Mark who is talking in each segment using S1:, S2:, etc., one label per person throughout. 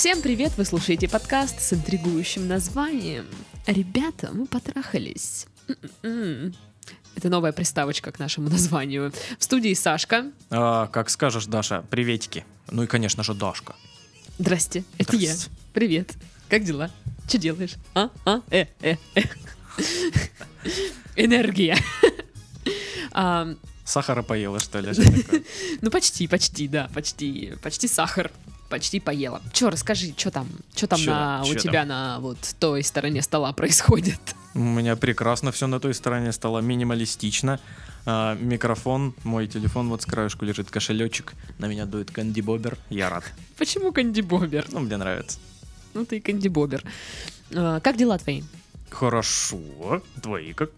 S1: Всем привет! Вы слушаете подкаст с интригующим названием «Ребята, мы потрахались». М-м-м. Это новая приставочка к нашему названию. В студии Сашка.
S2: А, как скажешь, Даша, приветики. Ну и, конечно же, Дашка.
S1: Здрасте, это я.
S2: Здрасте.
S1: Привет. Как дела? Что делаешь? А? А? Э, э, э. Энергия. А,
S2: Сахара поела, что ли? Что?
S1: Ну, почти, почти, да, почти, почти сахар. Почти поела. Че, расскажи, что там, что там
S2: Чё
S1: на,
S2: там,
S1: у
S2: чё
S1: тебя на вот той стороне стола происходит?
S2: У меня прекрасно все на той стороне стало минималистично. А, микрофон, мой телефон вот с краешку лежит, кошелечек. На меня дует Кэнди Бобер. Я рад.
S1: Почему Канди Бобер?
S2: Ну, мне нравится.
S1: Ну, ты Канди Бобер. А, как дела твои?
S2: Хорошо. Твои как?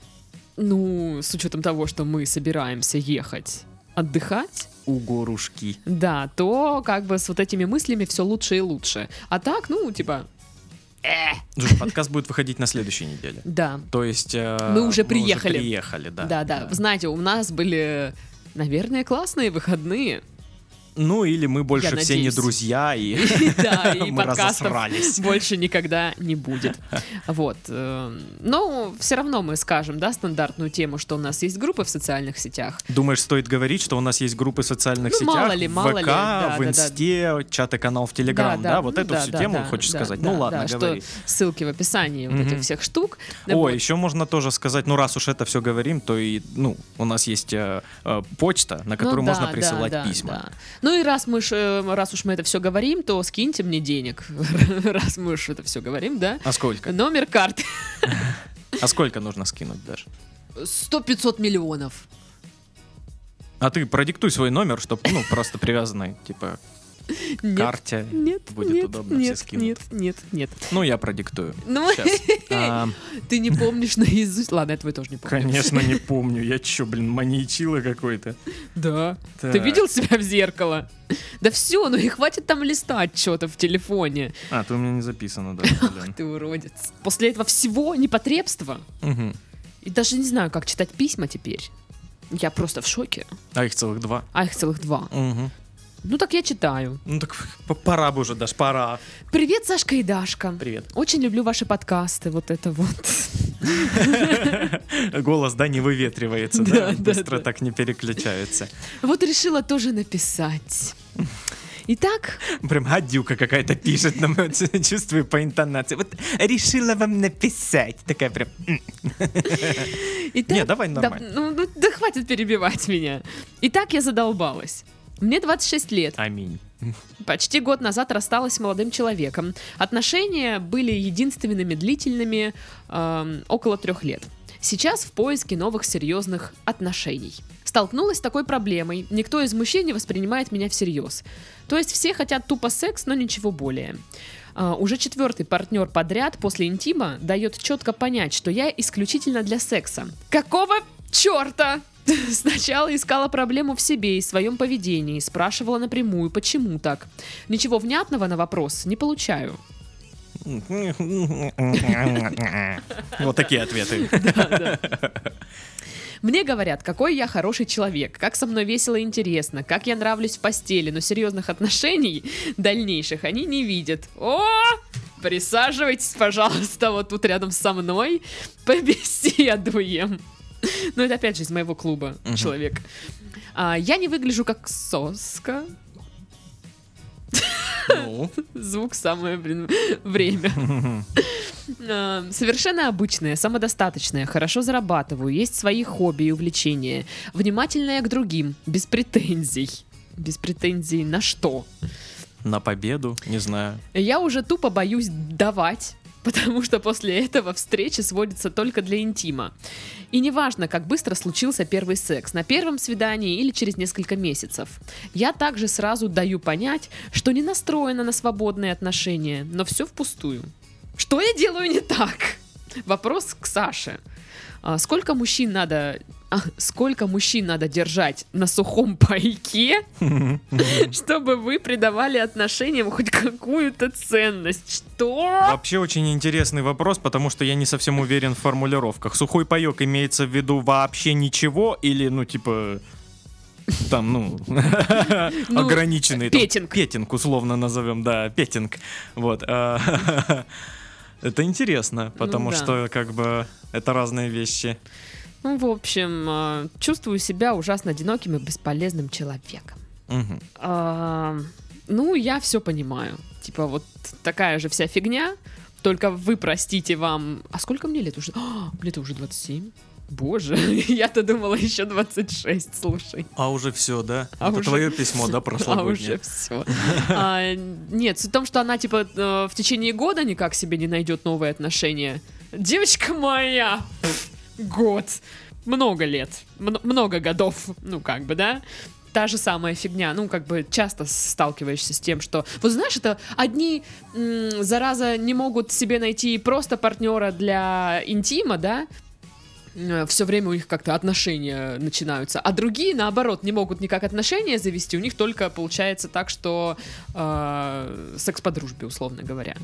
S1: Ну, с учетом того, что мы собираемся ехать отдыхать,
S2: У горушки.
S1: да, то как бы с вот этими мыслями все лучше и лучше. А так, ну, типа,
S2: Слушай, подкаст будет выходить на следующей неделе.
S1: да,
S2: То есть... э,
S1: Мы уже приехали.
S2: приехали, да.
S1: да, да. Знаете, у нас были, наверное, классные выходные.
S2: Ну, или мы больше
S1: Я
S2: все не друзья, и
S1: Да, и
S2: мы разосрались.
S1: больше никогда не будет. Вот. э, Но все равно мы скажем, да, стандартную тему, что у нас есть группы в социальных сетях.
S2: Думаешь, стоит говорить, что у нас есть группы в социальных
S1: Ну,
S2: сетях,
S1: мало ли, мало
S2: ВК,
S1: ли, да,
S2: в
S1: да, да.
S2: Инсте, чат и канал в Телеграм,
S1: Да,
S2: да,
S1: да,
S2: вот
S1: ну
S2: эту всю тему хочешь сказать? ну ладно, говори.
S1: ссылки в описании вот этих всех штук. Вот.
S2: еще можно тоже сказать, ну раз уж это все говорим, то и, ну, у нас есть э, э, почта, на
S1: Ну
S2: которую можно присылать письма.
S1: Ну и раз мы ж, э, раз уж мы это все говорим, то скиньте мне денег, раз мы уж это все говорим, да?
S2: А сколько?
S1: Номер карты
S2: А сколько нужно скинуть даже?
S1: 100-500 миллионов.
S2: А ты продиктуй свой номер, чтобы, ну, просто привязанный, типа,
S1: Нет,
S2: карте.
S1: нет,
S2: будет
S1: нет,
S2: удобно,
S1: нет,
S2: все скинут.
S1: нет, нет, нет.
S2: Ну, я продиктую.
S1: Ну.
S2: А,
S1: ты не помнишь наизусть. Ладно, я твой тоже не помню.
S2: Конечно, не помню. Я чё, блин, маньячила какой-то?
S1: Да. Ты видел себя в зеркало? Да все, ну и хватит там листать что-то в телефоне.
S2: А, ты у меня не записано, да, блин.
S1: Ты уродец. После этого всего непотребства. И даже не знаю, как читать письма теперь. Я просто в шоке.
S2: А их целых два.
S1: А их целых два.
S2: Мгм.
S1: Ну так я читаю.
S2: Ну так пора бы уже, Даш, пора.
S1: Привет, Сашка и Дашка.
S2: Привет.
S1: Очень люблю ваши подкасты, вот это вот.
S2: Голос, да, не выветривается,
S1: Да,
S2: да?
S1: да,
S2: Быстро
S1: да.
S2: так не переключается.
S1: Вот решила тоже написать. Итак,
S2: Прям гадюка какая-то пишет нам, чувствую по интонации. Вот решила вам написать. Такая прям...
S1: итак
S2: Не, давай
S1: да,
S2: нормально.
S1: ну, ну, да хватит перебивать меня. Итак, я задолбалась. Мне 26 лет.
S2: Аминь.
S1: Почти год назад рассталась с молодым человеком. Отношения были единственными длительными эм, около трех лет. Сейчас в поиске новых серьезных отношений. Столкнулась с такой проблемой. Никто из мужчин не воспринимает меня всерьез. То есть все хотят тупо секс, но ничего более. А, уже четвертый партнер подряд после интима дает четко понять, что я исключительно для секса. Какого черта? Сначала искала проблему в себе и своем поведении, спрашивала напрямую, почему так. Ничего внятного на вопрос не получаю.
S2: Вот такие ответы.
S1: Мне говорят, какой я хороший человек, как со мной весело и интересно, как я нравлюсь в постели, но серьезных отношений дальнейших они не видят. О! Присаживайтесь, пожалуйста, вот тут рядом со мной, побеседуем. Ну, это опять же из моего клуба человек. А, я не выгляжу как соска.
S2: Ну,
S1: Звук самое, блин, время. А, Совершенно обычная, самодостаточная, хорошо зарабатываю, есть свои хобби и увлечения. Внимательная к другим, без претензий. Без претензий на что?
S2: на победу, не знаю.
S1: Я уже тупо боюсь давать, потому что после этого встречи сводится только для интима. И неважно, как быстро случился первый секс, на первом свидании или через несколько месяцев. Я также сразу даю понять, что не настроена на свободные отношения, но все впустую. Что я делаю не так? Вопрос к Саше. А сколько мужчин надо... а, сколько мужчин надо держать на сухом пайке, чтобы вы придавали отношениям хоть какую-то ценность? Что?
S2: Вообще очень интересный вопрос, потому что я не совсем уверен в формулировках. Сухой паек имеется в виду вообще ничего или, ну, типа, Там, ну,
S1: Ну,
S2: ограниченный. там,
S1: петинг.
S2: Петинг, условно назовем, да, петинг. Вот. Это интересно, потому
S1: Ну да.
S2: что, как бы, это разные вещи.
S1: Ну, в общем, э, чувствую себя ужасно одиноким и бесполезным человеком.
S2: Мгм.
S1: А, ну, я все понимаю. Типа вот такая же вся фигня, только вы простите вам... А сколько мне лет уже? А, мне-то уже 27. Боже, я-то думала еще 26, слушай.
S2: А уже все, да?
S1: А
S2: Это
S1: уже-
S2: твое письмо, да,
S1: А
S2: прошлогоднее?
S1: уже все. нет, суть в том, что она, типа, э, в течение года никак себе не найдет новые отношения. Девочка моя, год, много лет, много годов, ну, как бы, да? Та же самая фигня, ну, как бы часто сталкиваешься с тем, что... Вот знаешь, это одни, м, зараза, не могут себе найти просто партнера для интима, да? все время у них как-то отношения начинаются, а другие, наоборот, не могут никак отношения завести, у них только получается так, что э, секс по дружбе, условно говоря.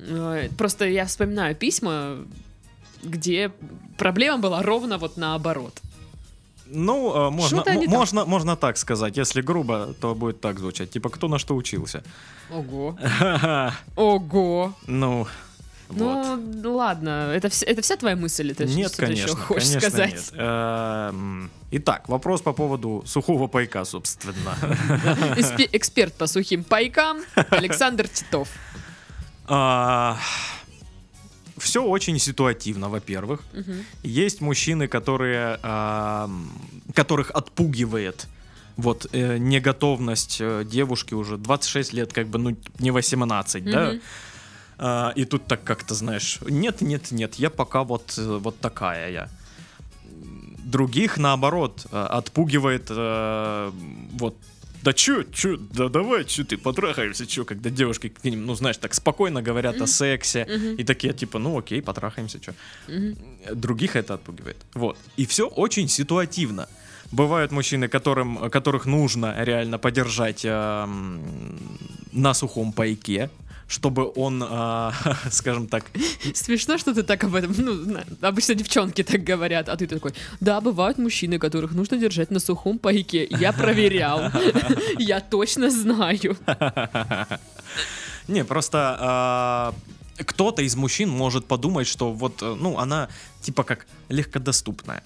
S1: Э, Просто я вспоминаю письма, где проблема была ровно вот наоборот.
S2: Ну, а, можно,
S1: так.
S2: можно, можно так сказать. Если грубо, то будет так звучать. Типа, кто на что учился?
S1: Ого. Ого.
S2: Ну, вот.
S1: Ну, ладно, это, вс- это вся твоя мысль? Это
S2: Нет,
S1: что-то еще
S2: конечно,
S1: хочешь
S2: конечно
S1: сказать?
S2: нет. Эм, Итак, вопрос по поводу сухого пайка, собственно.
S1: Эксперт по сухим пайкам Александр Титов.
S2: Все очень ситуативно, во-первых.
S1: Мгм.
S2: Есть мужчины, которые, ам, которых отпугивает вот э, неготовность э, девушки уже 26 лет, как бы, ну, не 18, да?
S1: Мгм.
S2: А, и тут так как-то, знаешь, нет, нет, нет, я пока вот, э, вот такая я. Других, наоборот, э, отпугивает э, вот да чё, чё, да давай, чё ты, потрахаемся, чё, когда девушки к ним, ну, знаешь, так спокойно говорят о сексе,
S1: Мгм.
S2: и такие, типа, ну, окей, потрахаемся, чё.
S1: Мгм.
S2: Других это отпугивает. Вот. И все очень ситуативно. Бывают мужчины, которым, которых нужно реально подержать эм, на сухом пайке, чтобы он, а, скажем так,
S1: Смешно, что ты так об этом. Ну, обычно девчонки так говорят, а ты такой. Да, бывают мужчины, которых нужно держать на сухом пайке. Я проверял. Я точно знаю.
S2: Не, просто а, кто-то из мужчин может подумать, что вот, э, ну, она типа как легкодоступная.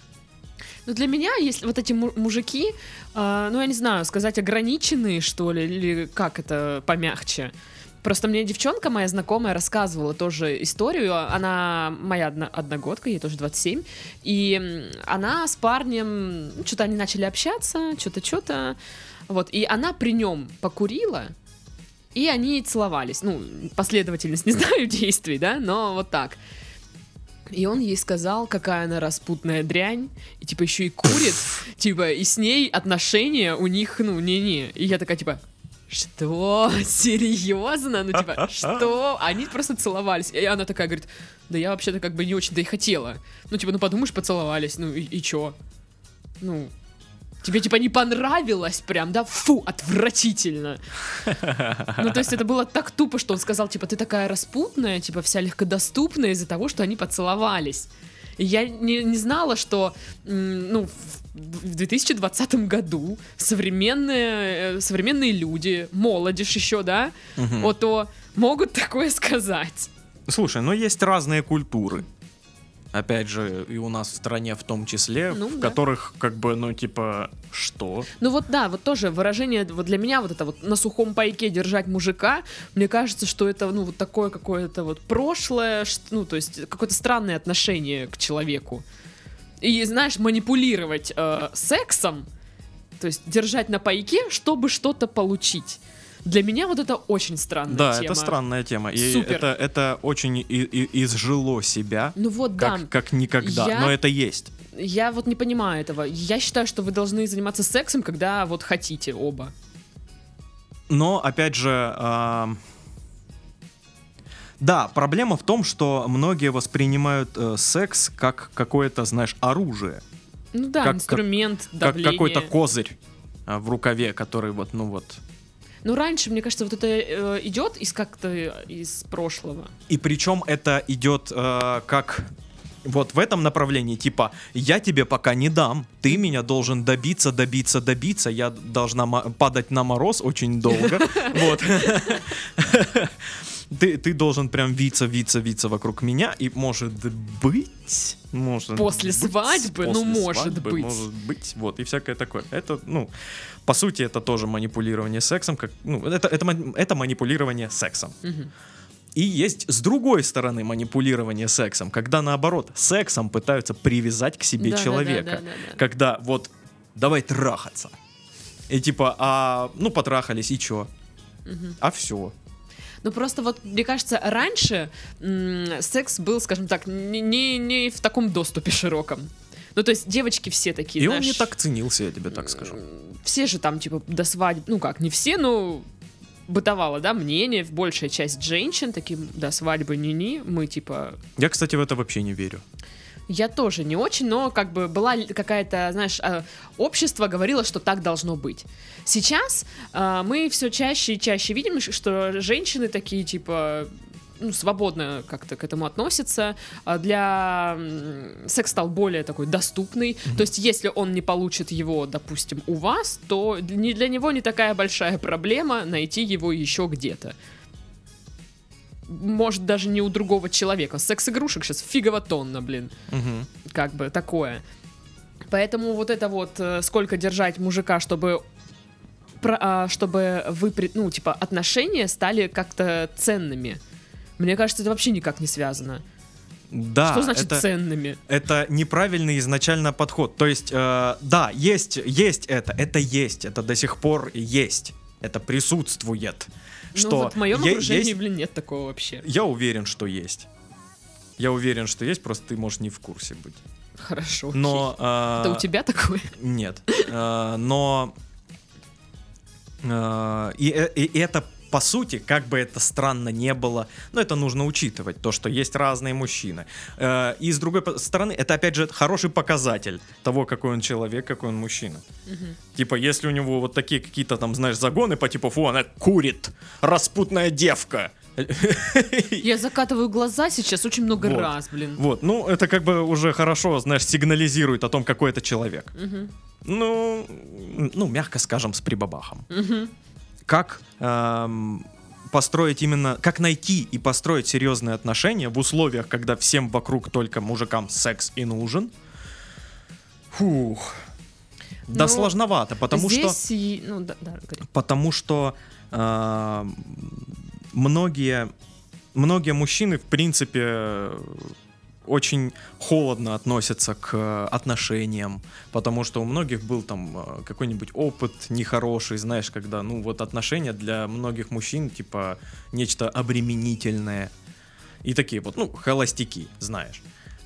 S1: Но для меня, если вот эти му- мужики, а, ну, я не знаю, сказать ограниченные, что ли, или как это помягче. Просто мне девчонка моя знакомая рассказывала тоже историю. Она моя одно- одногодка, ей тоже 27. И она с парнем, что-то они начали общаться, что-то, что-то. Вот, и она при нем покурила, и они целовались. Ну, последовательность не знаю действий, да, но вот так. И он ей сказал, какая она распутная дрянь, и типа еще и курит, типа, и с ней отношения у них, ну, не-не. И я такая, типа, что? Серьезно? Ну, типа, что? Они просто целовались. И она такая говорит, да я вообще-то как бы не очень-то и хотела. Ну, типа, ну подумаешь, поцеловались, ну и, и чё? Ну, тебе типа не понравилось прям, да? Фу, отвратительно. Ну, то есть это было так тупо, что он сказал, типа, ты такая распутная, типа, вся легкодоступная из-за того, что они поцеловались. И я не, не знала, что, ну, в в 2020 году современные, э, современные люди, молодежь еще, да,
S2: Мгм.
S1: вот то могут такое сказать.
S2: Слушай, ну есть разные культуры. Опять же, и у нас в стране в том числе,
S1: Ну,
S2: в
S1: да.
S2: которых как бы, ну типа, что?
S1: Ну вот да, вот тоже выражение, вот для меня вот это вот на сухом пайке держать мужика, мне кажется, что это, ну, вот такое какое-то вот прошлое, ну, то есть какое-то странное отношение к человеку. И, знаешь, манипулировать э, сексом, то есть держать на пайке, чтобы что-то получить. Для меня вот это очень странная
S2: Да,
S1: тема.
S2: это странная тема. И
S1: Супер.
S2: это, это очень и- и- изжило себя,
S1: Ну вот да,
S2: как, как никогда.
S1: Я-
S2: Но это есть.
S1: я вот не понимаю этого. Я считаю, что вы должны заниматься сексом, когда вот хотите оба.
S2: Но, опять же, ам, да, проблема в том, что многие воспринимают э, секс как какое-то, знаешь, оружие.
S1: Ну да,
S2: Как-
S1: инструмент
S2: Как
S1: давления.
S2: какой-то козырь а, в рукаве, который вот, ну вот.
S1: Ну, раньше, мне кажется, вот это э, идет из как-то из прошлого.
S2: И причем это идет э, как вот в этом направлении, типа, я тебе пока не дам, ты меня должен добиться, добиться, добиться, я должна падать на мороз очень долго, вот. Ты, ты должен прям виться, виться, виться вокруг меня, и может быть, может
S1: После
S2: быть,
S1: свадьбы? Ну,
S2: после
S1: может
S2: свадьбы,
S1: быть.
S2: может быть, вот, и всякое такое. Это, ну, по сути, это тоже манипулирование сексом, как, ну, это, это, это манипулирование сексом.
S1: Мгм.
S2: И есть с другой стороны манипулирование сексом, когда наоборот сексом пытаются привязать к себе
S1: Да-да-да-да-да-да.
S2: человека. Когда вот давай трахаться. И типа, а ну потрахались, и чё?
S1: Мгм.
S2: А все.
S1: Ну просто вот, мне кажется, раньше м, секс был, скажем так, не, не, не в таком доступе широком. Ну, то есть девочки все такие,
S2: И он
S1: знаешь,
S2: не так ценился, я тебе так скажу.
S1: все же там, типа, до свадьбы, ну как, не все, но бытовало, да, мнение, большая часть женщин таким до свадьбы не-не, мы, типа,
S2: Я, кстати, в это вообще не верю.
S1: Я тоже не очень, но как бы была какая-то, знаешь, э, общество говорило, что так должно быть. Сейчас э, мы все чаще и чаще видим, что женщины такие, типа, ну, свободно как-то к этому относятся. А Для секс стал более такой доступный. То есть, если он не получит его, допустим, у вас, то не- для него не такая большая проблема найти его еще где-то. Может, даже не у другого человека. Секс-игрушек сейчас фигово тонна, блин
S2: Мгм.
S1: как бы такое. Поэтому вот это вот э, сколько держать мужика, чтобы про- а, чтобы вы, ну, типа, отношения стали как-то ценными. Мне кажется, это вообще никак не связано.
S2: Да,
S1: Что значит
S2: это,
S1: ценными?
S2: это неправильный изначально подход. То есть, э, да, есть, есть это, это есть, это до сих пор есть, это присутствует. Что
S1: ну, вот в моем
S2: е-
S1: окружении,
S2: есть-
S1: блин, нет такого вообще.
S2: Я уверен, что есть. Я уверен, что есть, просто ты можешь не в курсе быть.
S1: Хорошо. окей.
S2: Но... э,
S1: Это у тебя такое?
S2: Нет. Э, Но... э, И, э- и это, по сути, как бы это странно не было, но это нужно учитывать, то, что есть разные мужчины. Э, И с другой стороны, это, опять же, хороший показатель того, какой он человек, какой он мужчина.
S1: Мгм.
S2: Типа, если у него вот такие какие-то там, знаешь, загоны по типу, фу, она курит, распутная девка.
S1: Я закатываю глаза сейчас очень много
S2: Вот.
S1: раз, блин.
S2: Вот, ну, это как бы уже хорошо, знаешь, сигнализирует о том, какой это человек.
S1: Мгм.
S2: Ну, ну, мягко скажем, с прибабахом.
S1: Мгм.
S2: Как эм, построить именно, как найти и построить серьезные отношения в условиях, когда всем вокруг только мужикам секс и нужен? Фух. Да
S1: Ну,
S2: сложновато, потому что
S1: Здесь и- Ну, да, да, говори.
S2: потому что э, многие, многие мужчины, в принципе, очень холодно относятся к э, отношениям, потому что у многих был там э, какой-нибудь опыт нехороший, знаешь, когда, ну, вот отношения для многих мужчин, типа, нечто обременительное. И такие вот, ну, холостяки, знаешь.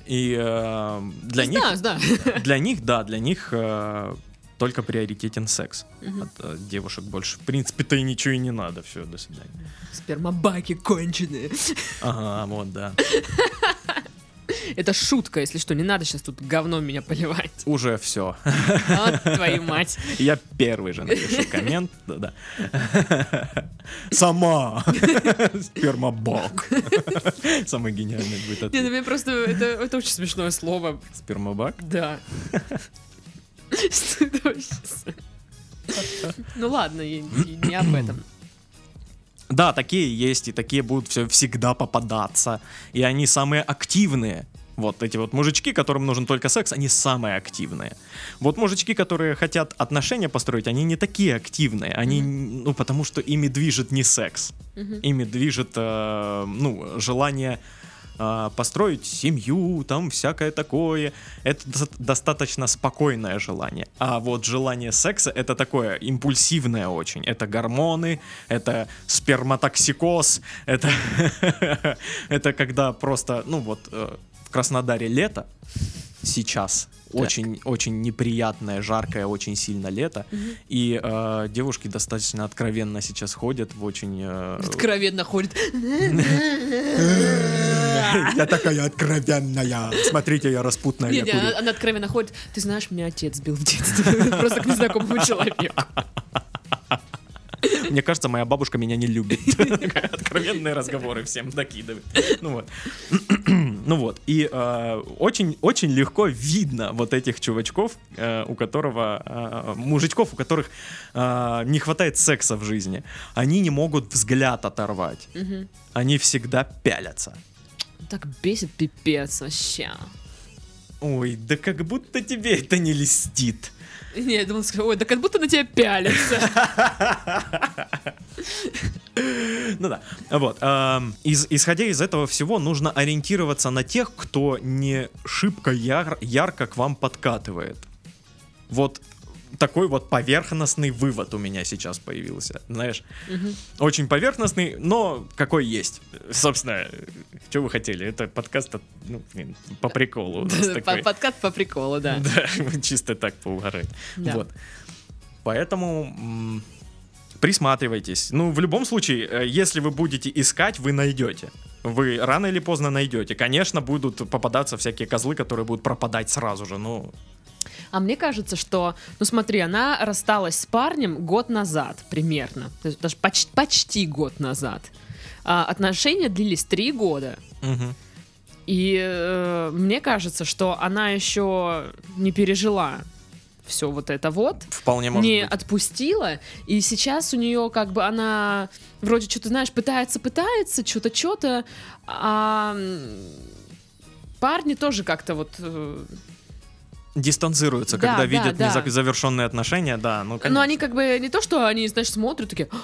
S2: И э, для них...
S1: Да, да.
S2: Для них, да, для них э, только приоритетен секс.
S1: Мгм.
S2: От э, девушек больше. В принципе-то и ничего и не надо. Все, до свидания.
S1: Спермобаки конченые.
S2: Ага, вот, да.
S1: Это шутка, если что, не надо сейчас тут говном меня поливать.
S2: Уже все.
S1: Вот твою мать.
S2: Я первый же напишу коммент. Да-да. Сама. Спермобак. Самый гениальный будет
S1: Не, ну
S2: ответ.
S1: мне просто это, это очень смешное слово.
S2: Спермобак?
S1: Да. Что это вообще за- Ну ладно, не об этом.
S2: Да, такие есть, и такие будут все всегда попадаться. И они самые активные. Вот эти вот мужички, которым нужен только секс, они самые активные. Вот мужички, которые хотят отношения построить, они не такие активные. Они, ну, потому что ими движет не секс.
S1: Мгм.
S2: Ими движет, э, ну, желание э, построить семью, там всякое такое. Это дос- достаточно спокойное желание. А вот желание секса это такое импульсивное очень. Это гормоны, это сперматоксикоз, это, это когда просто, ну вот, э, в Краснодаре лето сейчас. Очень, очень неприятное, жаркое, очень сильно лето. И э, девушки достаточно откровенно сейчас ходят в очень... э,
S1: Откровенно ходит.
S2: Я такая откровенная. Смотрите, я распутная,
S1: Не,
S2: я
S1: не,
S2: курю.
S1: она, она откровенно ходит. Ты знаешь, меня отец бил в детстве. Просто к незнакомому человеку.
S2: Мне кажется, моя бабушка меня не любит. Откровенные разговоры всем докидывает. Ну вот. Ну вот, и э, очень, очень легко видно вот этих чувачков, э, у которого, э, мужичков, у которых э, не хватает секса в жизни. Они не могут взгляд оторвать.
S1: Мгм.
S2: Они всегда пялятся.
S1: Так бесит пипец вообще.
S2: Ой, да как будто тебе это не льстит.
S1: Не, я думал, скажу, ой, да как будто на тебя пялятся.
S2: Ну да. Вот. из- исходя из этого всего, нужно ориентироваться на тех, кто не шибко яр- ярко к вам подкатывает. Вот такой вот поверхностный вывод у меня сейчас появился. Знаешь,
S1: Мгм.
S2: очень поверхностный, но какой есть. Собственно, что вы хотели? Это подкаст, ну, блин, по приколу. нас
S1: По- приколу, да.
S2: Да, чисто так поугарать. Вот. Поэтому присматривайтесь. Ну, в любом случае, э, если вы будете искать, вы найдете. Вы рано или поздно найдете. Конечно, будут попадаться всякие козлы, которые будут пропадать сразу же. Ну,
S1: А мне кажется, что, ну смотри, она рассталась с парнем год назад примерно, то есть даже поч- почти год назад. А, отношения длились три года.
S2: мгм.
S1: И э, мне кажется, что она еще не пережила все вот это вот,
S2: вполне может
S1: не
S2: быть.
S1: отпустила, и сейчас у нее как бы она вроде что-то, знаешь, пытается, пытается, что-то, что-то, а парни тоже как-то вот э,
S2: Дистанцируются,
S1: Да,
S2: когда
S1: да,
S2: видят
S1: да.
S2: незавершенные отношения, да, ну, конечно.
S1: Но они как бы не то, что они, знаешь, смотрят такие, «А,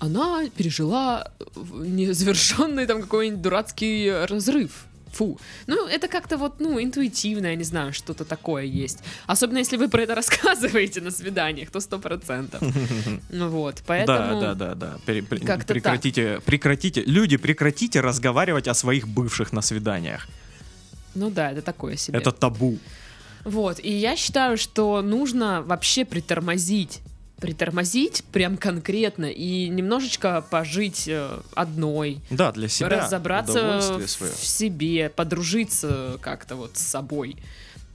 S1: она пережила незавершенный там какой-нибудь дурацкий разрыв. Фу. Ну, это как-то вот, ну, интуитивно, я не знаю, что-то такое есть. Особенно, если вы про это рассказываете на свиданиях, то сто процентов. Ну вот, поэтому...
S2: Да, да, да, да. Пере- прекратите, прекратите, люди, прекратите разговаривать о своих бывших на свиданиях.
S1: Ну да, это такое себе.
S2: Это табу.
S1: Вот, и я считаю, что нужно вообще притормозить. Притормозить прям конкретно и немножечко пожить э, одной,
S2: Да, для себя.
S1: разобраться в себе, подружиться как-то вот с собой.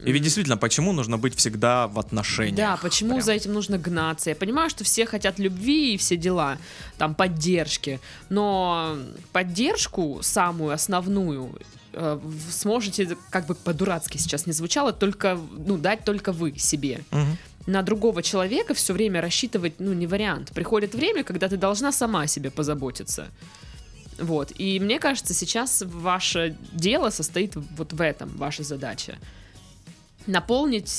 S2: И ведь действительно, почему нужно быть всегда в отношениях?
S1: Да, почему
S2: Прям.
S1: за этим нужно гнаться? Я понимаю, что все хотят любви и все дела, там поддержки, но поддержку самую основную э, сможете, как бы по-дурацки сейчас не звучало, только, ну, дать только вы себе.
S2: Мгм.
S1: На другого человека все время рассчитывать, ну, не вариант. Приходит время, когда ты должна сама о себе позаботиться. Вот. И мне кажется, сейчас ваше дело состоит вот в этом, ваша задача. Наполнить,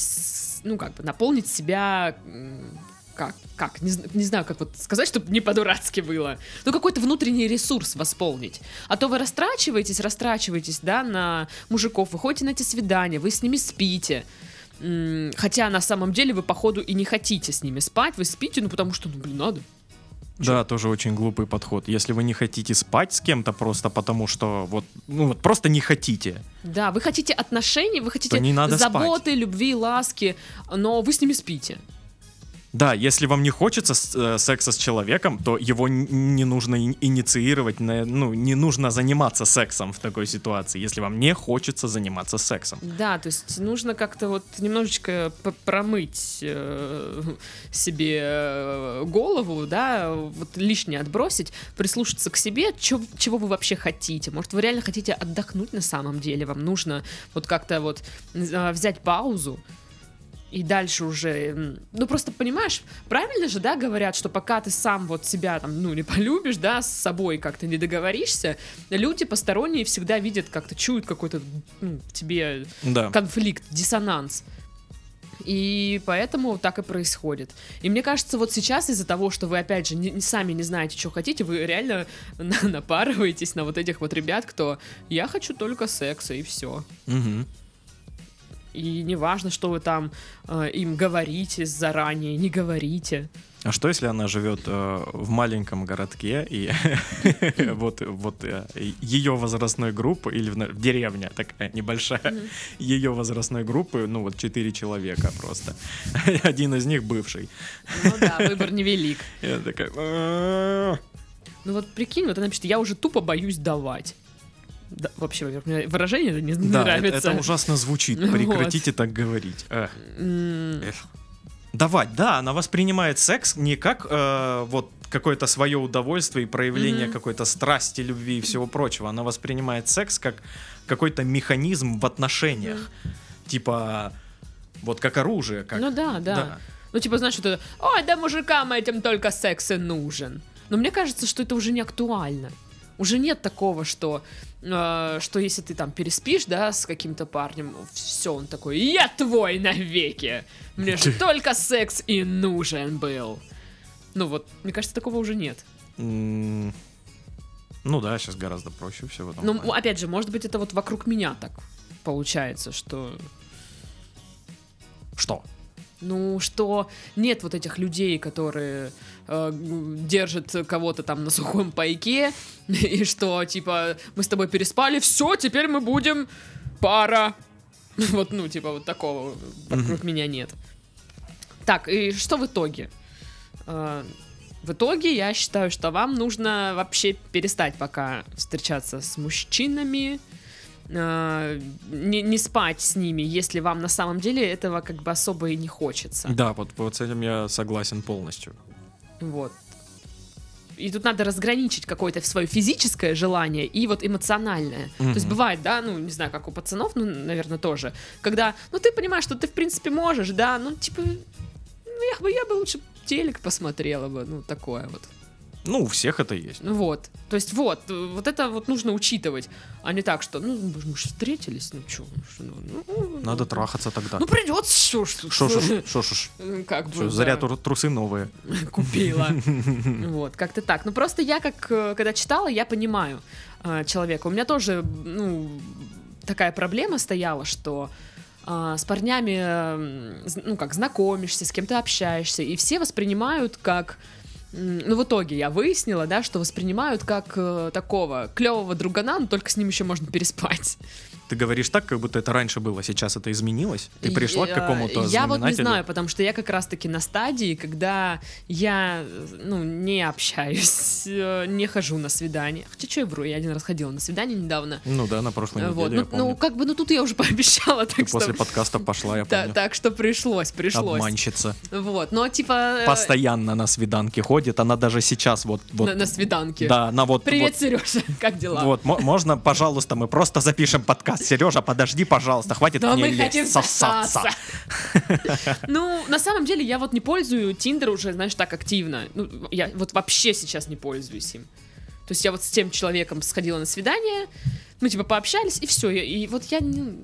S1: ну, как бы, наполнить себя как, как, не, не знаю, как вот сказать, чтобы не по-дурацки было. Ну, какой-то внутренний ресурс восполнить. А то вы растрачиваетесь, растрачиваетесь, да, на мужиков, вы ходите на эти свидания, вы с ними спите. Хотя на самом деле вы, походу, и не хотите с ними спать, вы спите, ну, потому что, ну, блин, надо.
S2: Да, тоже очень глупый подход. Если вы не хотите спать с кем-то просто потому, что вот, ну вот просто не хотите.
S1: Да, вы хотите отношений, вы хотите
S2: не надо
S1: заботы, любви, ласки, но вы с ними спите.
S2: Да, если вам не хочется э, секса с человеком, то его не нужно ин- инициировать, ну, не нужно заниматься сексом в такой ситуации, если вам не хочется заниматься сексом.
S1: Да, то есть нужно как-то вот немножечко промыть э, себе э, голову, да, вот лишнее отбросить, прислушаться к себе, чё- чего вы вообще хотите. Может, вы реально хотите отдохнуть на самом деле, вам нужно вот как-то вот взять паузу, и дальше уже, ну просто понимаешь, правильно же, да, говорят, что пока ты сам вот себя там, ну не полюбишь, да, с собой как-то не договоришься, люди посторонние всегда видят, как-то чуют какой-то ну, в тебе
S2: Да.
S1: конфликт, диссонанс. И поэтому так и происходит. И мне кажется, вот сейчас из-за того, что вы, опять же, не, сами не знаете, что хотите, вы реально на- напарываетесь на вот этих вот ребят, кто «я хочу только секса» и все.
S2: Мгм.
S1: И неважно, что вы там э, им говорите заранее, не говорите.
S2: А что если она живет э, в маленьком городке и вот вот э, ее возрастной группы или в, в деревне такая небольшая ее возрастной группы, ну вот четыре человека просто, один из них бывший.
S1: Ну да, выбор невелик.
S2: Я такая.
S1: Ну вот прикинь, вот она пишет, я уже тупо боюсь давать. Да, вообще, мне выражение это не
S2: Да, это,
S1: нравится.
S2: это ужасно звучит.
S1: Вот.
S2: Прекратите так говорить.
S1: М,
S2: Эх. Давать, да, она воспринимает секс не как э, вот какое-то свое удовольствие и проявление
S1: Мгм.
S2: какой-то страсти, любви и всего прочего. Она воспринимает секс как какой-то механизм в отношениях. Типа, вот как оружие. Как...
S1: Ну да, да, Ну, типа, знаешь, что ой, да мужикам этим только секс и нужен. Но мне кажется, что это уже не актуально. Уже нет такого, что, э, что если ты там переспишь, да, с каким-то парнем, все, он такой, я твой навеки. Мне же только секс и нужен был. Ну вот, мне кажется, такого уже нет.
S2: Ну да, сейчас гораздо проще все в этом
S1: Ну,
S2: плане.
S1: опять же, может быть, это вот вокруг меня так получается, что
S2: Что?
S1: Ну, что нет вот этих людей, которые э, держат кого-то там на сухом пайке, и что, типа, мы с тобой переспали, все, теперь мы будем пара. Вот, ну, типа, вот такого вокруг меня нет. Так, и что в итоге? Э, В итоге я считаю, что вам нужно вообще перестать пока встречаться с мужчинами, э, не, не спать с ними, если вам на самом деле этого как бы особо и не хочется.
S2: Да, вот, вот с этим я согласен полностью.
S1: Вот. И тут надо разграничить какое-то свое физическое желание и вот эмоциональное. То есть бывает, да, ну, не знаю, как у пацанов, ну, наверное, тоже, когда, ну, ты понимаешь, что ты, в принципе, можешь, да, ну, типа, ну, я бы, я бы лучше телек посмотрела бы, ну, такое вот.
S2: Ну, у всех это есть.
S1: Ну, вот. То есть, вот, вот это вот нужно учитывать, а не так, что, ну, мы же встретились, ну, что, ну, ну,
S2: Надо
S1: ну,
S2: трахаться тогда.
S1: Ну, придется, что ж.
S2: Шо, шо, шо, шо, шо, шо.
S1: Как бы,
S2: Что,
S1: да.
S2: Заря тру- трусы новые.
S1: купила. Вот, как-то так. Ну, просто я, как, э, когда читала, я понимаю э, человека. У меня тоже, ну, такая проблема стояла, что э, с парнями, ну, как, знакомишься, с кем-то общаешься, и все воспринимают как... Ну, в итоге я выяснила, да, что воспринимают как э, такого клевого другана, но только с ним еще можно переспать.
S2: Ты говоришь так, как будто это раньше было, сейчас это изменилось. Ты пришла к
S1: Я-
S2: какому-то
S1: Я вот не знаю, потому что я как раз-таки на стадии, когда я, ну, не общаюсь, э, не хожу на свидание. Хотя что я вру, я один раз ходила на свидание недавно.
S2: Ну да, на прошлой неделе,
S1: Вот.
S2: я
S1: Ну, ну,
S2: помню.
S1: как бы, ну тут я уже пообещала,
S2: Ты
S1: так что...
S2: после подкаста пошла, я помню.
S1: так что пришлось, пришлось.
S2: Обманщица.
S1: Вот, но типа... э,
S2: Постоянно на свиданке ходит, она даже сейчас вот... вот
S1: На, на свиданке.
S2: Да, на вот...
S1: Привет,
S2: вот-
S1: Сережа, как дела?
S2: Вот, мо- можно, пожалуйста, мы просто запишем подкаст. Сережа, подожди, пожалуйста, хватит
S1: Да
S2: мне
S1: мы
S2: лезть,
S1: хотим
S2: сосаться.
S1: Ну, на самом деле, я вот не пользую Тиндер уже, знаешь, так активно. Ну, я вот вообще сейчас не пользуюсь им. То есть я вот с тем человеком сходила на свидание, мы типа пообщались, и все. И вот я не,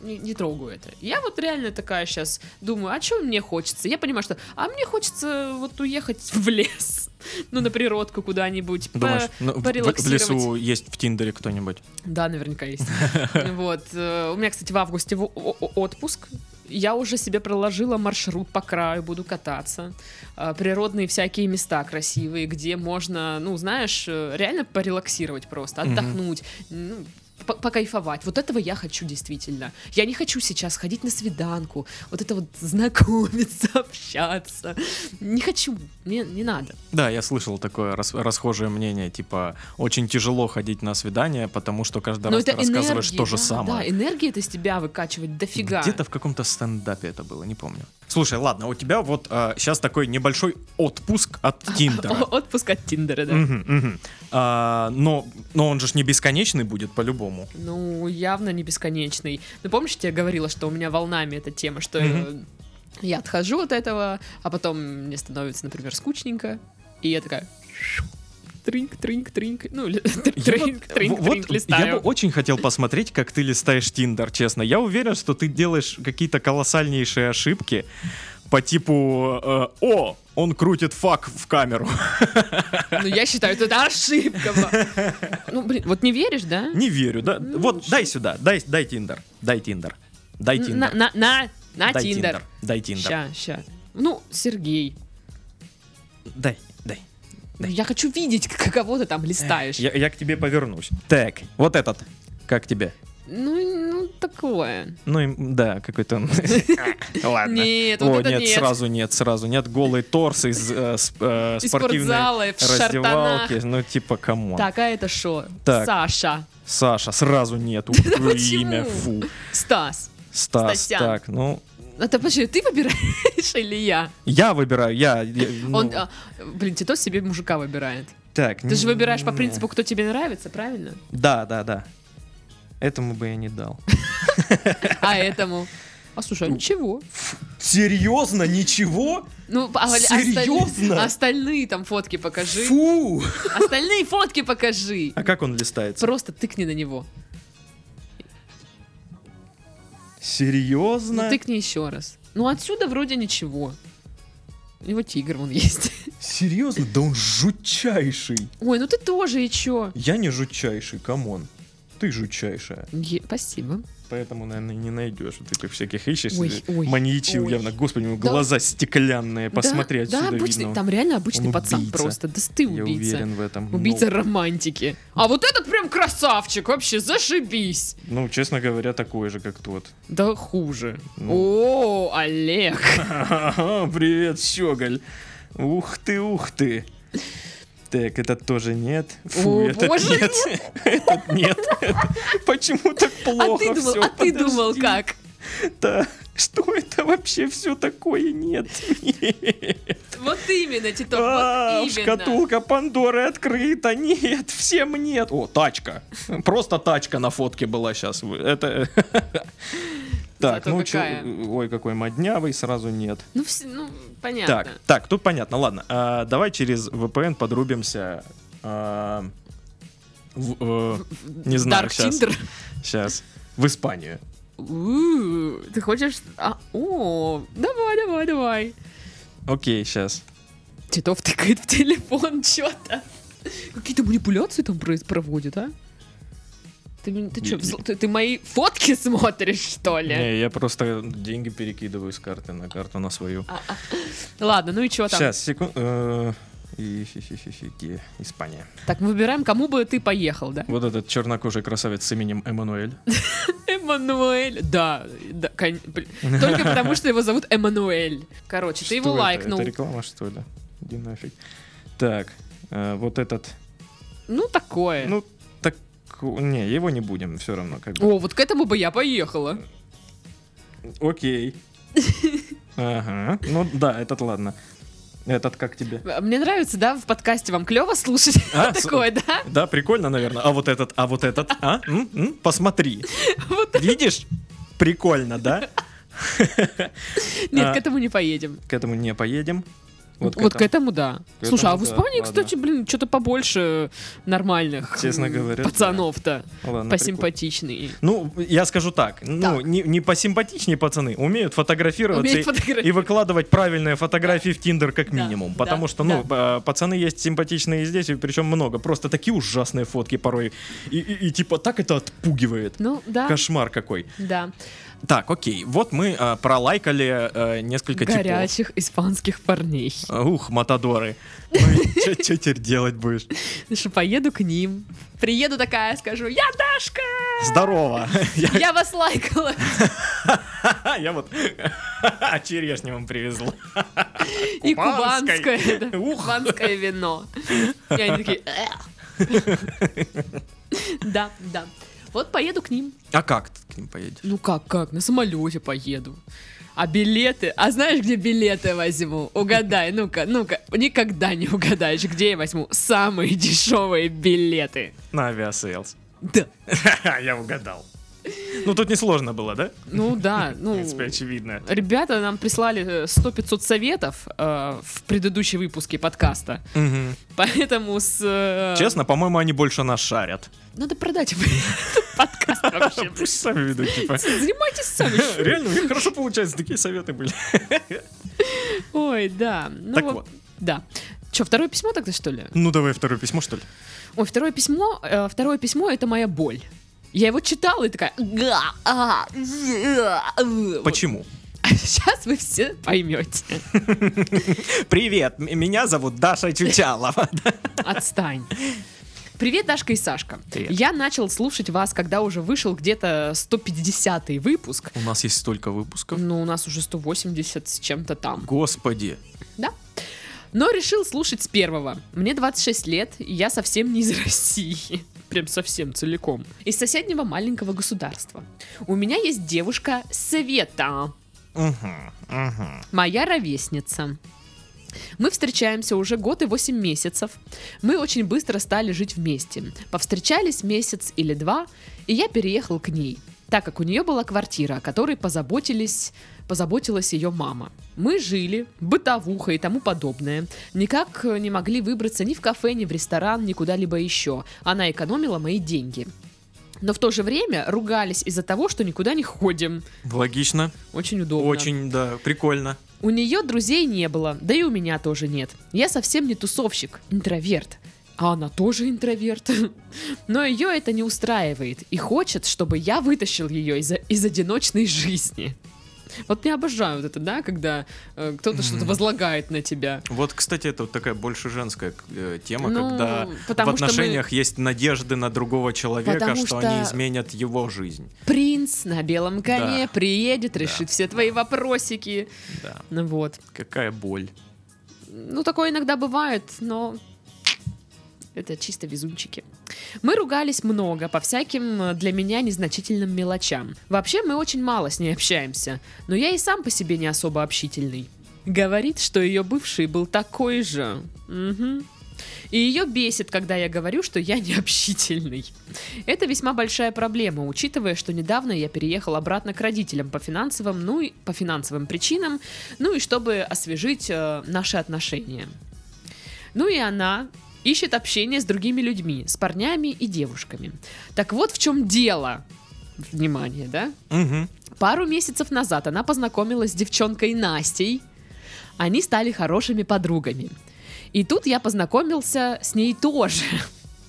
S1: не, не трогаю это. Я вот реально такая сейчас думаю, а что мне хочется? Я понимаю, что, а мне хочется вот уехать в лес, ну, на природку куда-нибудь, по-
S2: Думаешь, ну, в- лесу есть в Тиндере кто-нибудь?
S1: Да, наверняка есть. Вот. э, У меня, кстати, в августе отпуск. Я уже себе проложила маршрут по краю, буду кататься. А, Природные всякие места красивые, где можно, ну, знаешь, э, реально порелаксировать просто, отдохнуть, ну, по- покайфовать. Вот этого я хочу действительно. Я не хочу сейчас ходить на свиданку, вот это вот знакомиться, общаться. Не хочу, мне не надо.
S2: Да, я слышал такое рас- расхожее мнение, типа, очень тяжело ходить на свидание, потому что каждый
S1: Но
S2: раз ты рассказываешь
S1: энергия,
S2: то же
S1: да,
S2: самое.
S1: Да, энергия это из тебя выкачивать дофига.
S2: Где-то в каком-то стендапе это было, не помню. Слушай, ладно, у тебя вот сейчас такой небольшой отпуск от Тиндера.
S1: Отпуск от Тиндера, да.
S2: А, но, но он же не бесконечный будет по-любому.
S1: Ну, явно не бесконечный. Ну, помнишь, я тебе говорила, что у меня волнами эта тема, что э, я отхожу от этого, а потом мне становится, например, скучненько, и я такая тринк, тринк, тринк, ну, ли-
S2: Я
S1: тринк,
S2: вот-
S1: тринк,
S2: вот
S1: тринк,
S2: я бы очень хотел посмотреть, как ты листаешь Tinder, честно. Я уверен, что ты делаешь какие-то колоссальнейшие ошибки по типу э, «О, он крутит fuck в камеру».
S1: Ну, я считаю, это ошибка. Ну, блин, вот не веришь, да?
S2: Не верю, да?
S1: Ну,
S2: вот, дай сюда, дай, дай Tinder, дай Tinder, дай
S1: На,
S2: Tinder,
S1: на, на, на
S2: дай
S1: Tinder.
S2: дай Tinder,
S1: Ща, ща. Ну, Сергей,
S2: дай, дай.
S1: ну, я хочу видеть, к- какого ты там листаешь.
S2: Я, я к тебе повернусь. Так, вот этот, как тебе?
S1: Ну, такое.
S2: Ну, и- да, какой-то. Ладно.
S1: Нет,
S2: О,
S1: вот это
S2: нет,
S1: нет.
S2: сразу нет, сразу нет. Голый торс из э, э,
S1: Из
S2: спортивной
S1: спортзала, в
S2: раздевалки. Ну, типа, come on.
S1: Так, а это шо?
S2: Так.
S1: Саша.
S2: Саша, сразу
S1: почему?
S2: имя, фу.
S1: Стас.
S2: Стас,
S1: Стасян.
S2: так, ну,
S1: Это подожди, ты выбираешь или я?
S2: Я выбираю, я... я, ну,
S1: Он, а, блин, Титос себе мужика выбирает.
S2: так,
S1: Ты же выбираешь по принципу, кто тебе нравится, правильно?
S2: Да, да, да. Этому бы я не дал.
S1: А этому? А слушай, а ничего.
S2: Серьезно? Ничего?
S1: Ну, а,
S2: Серьезно?
S1: остальные там фотки покажи.
S2: Фу!
S1: Остальные фотки покажи.
S2: А как он листается?
S1: Просто тыкни на него.
S2: Серьезно?
S1: Ну, тыкни еще раз. Ну, отсюда вроде ничего. У него тигр вон есть.
S2: Серьезно? Да он жутчайший.
S1: Ой, ну ты тоже и чё?
S2: Я не жутчайший, come on. Ты жутчайшая.
S1: Е- спасибо.
S2: Поэтому, наверное, не найдешь вот этих всяких ищешь.
S1: Ой, ой,
S2: маньячил
S1: ой.
S2: явно. Господи, у него
S1: Да.
S2: глаза стеклянные. Посмотри,
S1: да,
S2: отсюда
S1: да, обычный,
S2: видно.
S1: там реально обычный
S2: Он
S1: пацан
S2: убийца.
S1: просто. Да ты
S2: Я
S1: убийца.
S2: уверен в этом.
S1: Убийца
S2: Ну,
S1: романтики. А вот этот прям красавчик, вообще зашибись.
S2: Ну, честно говоря, такой же, как тот.
S1: Да хуже.
S2: Ну.
S1: О, Олег.
S2: Привет, щеголь. Ух ты, ух ты. Так, этот тоже нет. Фу,
S1: О,
S2: этот
S1: боже,
S2: нет. Этот нет. Почему так
S1: А
S2: плохо
S1: ты думал,
S2: всё?
S1: а ты думал как?
S2: Да, что это вообще все такое? Нет. Нет.
S1: Вот именно, Титов,
S2: А,
S1: вот именно.
S2: Шкатулка Пандоры открыта. Нет, всем нет. О, тачка. Просто тачка на фотке была сейчас. Это... Так,
S1: Зато
S2: ну чё,
S1: какая.
S2: ой, какой моднявый, сразу нет.
S1: Ну, все, ну, понятно.
S2: Так, так, тут понятно, ладно. А, давай через VPN подрубимся. а, в, э, не знаю,
S1: Dark
S2: щас.
S1: Tinder.
S2: сейчас. В Испанию.
S1: Ты хочешь... А, о, давай, давай, давай.
S2: Окей, сейчас.
S1: Титов тыкает в телефон что-то. Какие-то манипуляции там проводит, а? Ты, ты,
S2: Не-
S1: взл- ты, ты мои фотки смотришь, что ли?
S2: Не, я просто деньги перекидываю с карты на карту на свою.
S1: А, а. Ладно, ну и что там?
S2: Сейчас, секунду. Где? Испания.
S1: Так, мы выбираем, кому бы ты поехал, да?
S2: Вот этот чернокожий красавец с именем Эммануэль.
S1: Эммануэль. Да, да, кон- блин. только потому, что его зовут Эммануэль. Короче, ты его
S2: Что
S1: лайкнул.
S2: Это реклама, что ли? Иди нафиг. Так, э, вот этот.
S1: Ну, такое.
S2: Ну. Не, его не будем, все равно. Как бы.
S1: О, вот к этому бы я поехала.
S2: Окей. Ага. Ну да, этот ладно. Этот как тебе?
S1: Мне нравится, да, в подкасте вам клево слушать
S2: А, с-
S1: такое, да?
S2: Да, прикольно, наверное. А вот этот, а вот этот, а? М? М? Посмотри.
S1: Вот
S2: Видишь? Прикольно, да?
S1: Нет,
S2: А.
S1: к этому не поедем.
S2: К этому не поедем.
S1: Вот,
S2: Вот,
S1: к этому да.
S2: К
S1: Слушай, а
S2: этому
S1: в
S2: да,
S1: Испании,
S2: ладно.
S1: кстати, блин, что-то побольше нормальных
S2: Честно говоря, да.
S1: пацанов-то.
S2: Ладно,
S1: Посимпатичнее.
S2: Ну, я скажу так. Ну,
S1: Так.
S2: не, не посимпатичнее пацаны. Умеют фотографироваться
S1: Умеют
S2: и-
S1: фотографировать.
S2: и выкладывать правильные фотографии в Тиндер как
S1: Да,
S2: минимум.
S1: да,
S2: Потому что, ну, э, пацаны есть симпатичные и здесь, и причем много. Просто такие ужасные фотки порой. И, и- и типа так это отпугивает.
S1: Ну, да,
S2: Кошмар какой.
S1: да.
S2: Так, окей. Вот мы э, пролайкали э, несколько типов.
S1: Горячих испанских парней.
S2: Ух, матадоры. Ну Что теперь делать будешь?
S1: Ну что, поеду к ним. Приеду такая, скажу, я Дашка!
S2: Здорово. Я-
S1: вас лайкала.
S2: Я вот черешню вам привезла.
S1: И кубанское, кубанское вино. И они такие, «Эх». Да, да. Вот поеду к ним.
S2: А как ты к ним поедешь?
S1: Ну как, как? На самолете поеду. А билеты? А знаешь, где билеты возьму? Угадай, ну-ка, ну-ка. Никогда не угадаешь, где я возьму самые дешевые билеты.
S2: На Aviasales.
S1: Да.
S2: Я угадал. Ну, тут несложно было, да?
S1: Ну да,
S2: В
S1: ну...
S2: принципе, очевидно.
S1: Ребята нам прислали э, 100-500 советов э, в предыдущем выпуске подкаста.
S2: Мгм.
S1: Поэтому с... э,
S2: Честно, по-моему, они больше нас шарят.
S1: Надо продать подкаст вообще.
S2: Пусть сами ведут, типа.
S1: Занимайтесь сами.
S2: Реально, у них хорошо получается, такие советы были.
S1: Ой, да. Ну
S2: Так
S1: вот,
S2: вот.
S1: Да. Че, второе письмо тогда, что ли?
S2: Ну, давай второе письмо, что ли?
S1: Ой, второе письмо, э, второе письмо это моя боль. Я его читала и такая. «Га, а, э».
S2: Почему?
S1: Сейчас вы все поймете.
S2: Привет, меня зовут Даша Чучалова.
S1: Отстань. Привет, Дашка и Сашка.
S2: Привет.
S1: Я начал слушать вас, когда уже вышел где-то 150 выпуск.
S2: У нас есть столько выпусков.
S1: Ну, у нас уже 180 с чем-то там.
S2: Господи.
S1: Да? Но решил слушать с первого. Мне 26 лет, и я совсем не из России. Прям совсем целиком. Из соседнего маленького государства. У меня есть девушка Света.
S2: Мгм, мгм.
S1: моя ровесница. Мы встречаемся уже год и 8 месяцев. Мы очень быстро стали жить вместе. Повстречались месяц или два, и я переехал к ней, так как у нее была квартира, о которой позаботились, позаботилась ее мама. Мы жили, бытовуха и тому подобное. Никак э, не могли выбраться ни в кафе, ни в ресторан, ни куда-либо еще. Она экономила мои деньги. Но в то же время ругались из-за того, что никуда не ходим.
S2: Логично.
S1: Очень удобно.
S2: Очень, да, прикольно.
S1: У нее друзей не было, да и у меня тоже нет. Я совсем не тусовщик, интроверт. А она тоже интроверт. Но ее это не устраивает и хочет, чтобы я вытащил ее из, из одиночной жизни. Вот я обожаю вот это, да, когда э, кто-то что-то возлагает на тебя.
S2: Вот, кстати, это вот такая больше женская э, тема,
S1: Ну,
S2: когда в
S1: что мы-
S2: отношениях есть надежды на другого человека,
S1: Потому
S2: что,
S1: что-
S2: они изменят его жизнь.
S1: Принц на белом коне
S2: Да.
S1: приедет,
S2: Да.
S1: решит все твои вопросики.
S2: Да.
S1: Ну вот.
S2: Какая боль.
S1: Ну, такое иногда бывает, но это чисто везунчики. Мы ругались много по всяким э, для меня незначительным мелочам. Вообще мы очень мало с ней общаемся, но я и сам по себе не особо общительный. Говорит, что ее бывший был такой же. Мгм. И ее бесит, когда я говорю, что я не общительный. Это весьма большая проблема, учитывая, что недавно я переехал обратно к родителям по финансовым, ну и по финансовым причинам, ну и чтобы освежить э, наши отношения. Ну и она ищет общение с другими людьми, с парнями и девушками. Так вот в чем дело. Внимание, да?
S2: Мгм.
S1: Пару месяцев назад она познакомилась с девчонкой Настей. Они стали хорошими подругами. И тут я познакомился с ней тоже.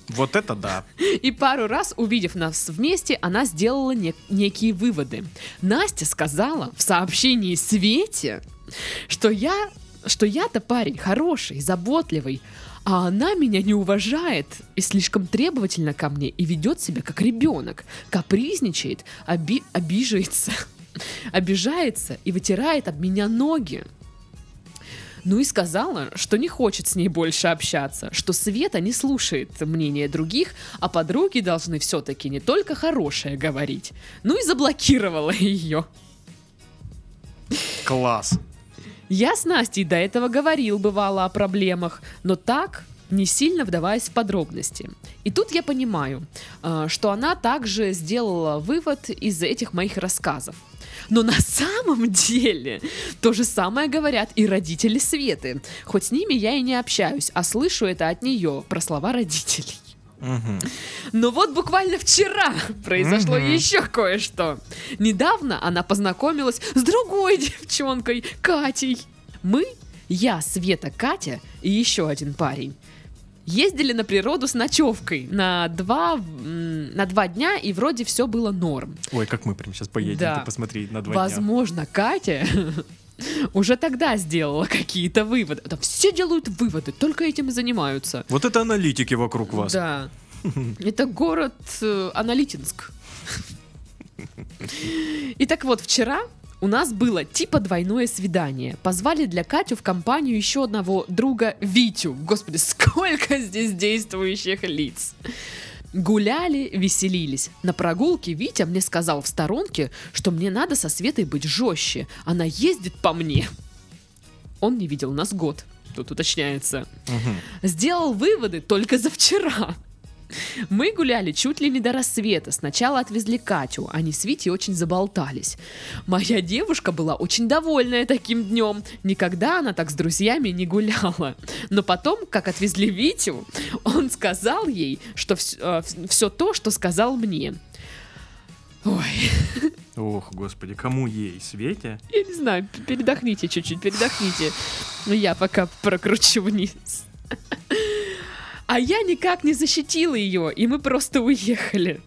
S2: Вот это да.
S1: И пару раз, увидев нас вместе, она сделала не- некие выводы. Настя сказала в сообщении Свете, что я, что я-то парень хороший, заботливый, а она меня не уважает и слишком требовательна ко мне и ведет себя как ребенок, капризничает, оби- обижается, обижается и вытирает об меня ноги. Ну и сказала, что не хочет с ней больше общаться, что Света не слушает мнения других, а подруги должны все-таки не только хорошее говорить. Ну и заблокировала ее.
S2: Класс.
S1: Я с Настей до этого говорил, бывало, о проблемах, но так, не сильно вдаваясь в подробности. И тут я понимаю, э, что она также сделала вывод из этих моих рассказов. Но на самом деле то же самое говорят и родители Светы. Хоть с ними я и не общаюсь, а слышу это от нее про слова родителей. Но вот буквально вчера произошло еще кое-что. Недавно она познакомилась с другой девчонкой, Катей. Мы, я, Света, Катя и еще один парень. Ездили на природу с ночевкой на два, на два дня, и вроде все было норм.
S2: Ой, как мы прям сейчас поедем,
S1: Да.
S2: ты посмотри на два дня.
S1: Возможно, Катя уже тогда сделала какие-то выводы. Да все делают выводы, только этим и занимаются.
S2: Вот это аналитики вокруг вас.
S1: Да. Это город э, Аналитинск. И так вот, вчера у нас было типа двойное свидание. Позвали для Катю в компанию еще одного друга Витю. Господи, сколько здесь действующих лиц. Гуляли, веселились. На прогулке Витя мне сказал в сторонке, что мне надо со Светой быть жестче. Она ездит по мне. Он не видел нас год. Тут уточняется
S2: Мгм.
S1: сделал выводы только за вчера. Мы гуляли чуть ли не до рассвета. Сначала отвезли Катю, они с Витей очень заболтались. Моя девушка была очень довольная таким днем. Никогда она так с друзьями не гуляла. Но потом, как отвезли Витю, он сказал ей, что все то, что сказал мне. Ой,
S2: Ох, господи, кому ей? Свете?
S1: я не знаю, передохните чуть-чуть, передохните. Но я пока прокручу вниз. А я никак не защитила ее, и мы просто уехали.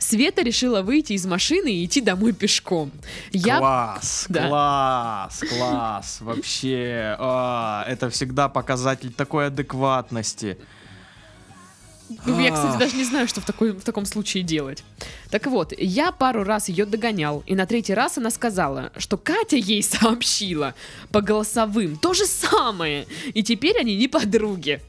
S1: Света решила выйти из машины и идти домой пешком. Я
S2: Класс,
S1: Да.
S2: класс, класс. Вообще, а, это всегда показатель такой адекватности.
S1: Ну, Я, кстати,
S2: Ах.
S1: даже не знаю, что в, такой, в таком случае делать. Так вот, я пару раз ее догонял, и на третий раз она сказала, что Катя ей сообщила по голосовым то же самое, и теперь они не подруги.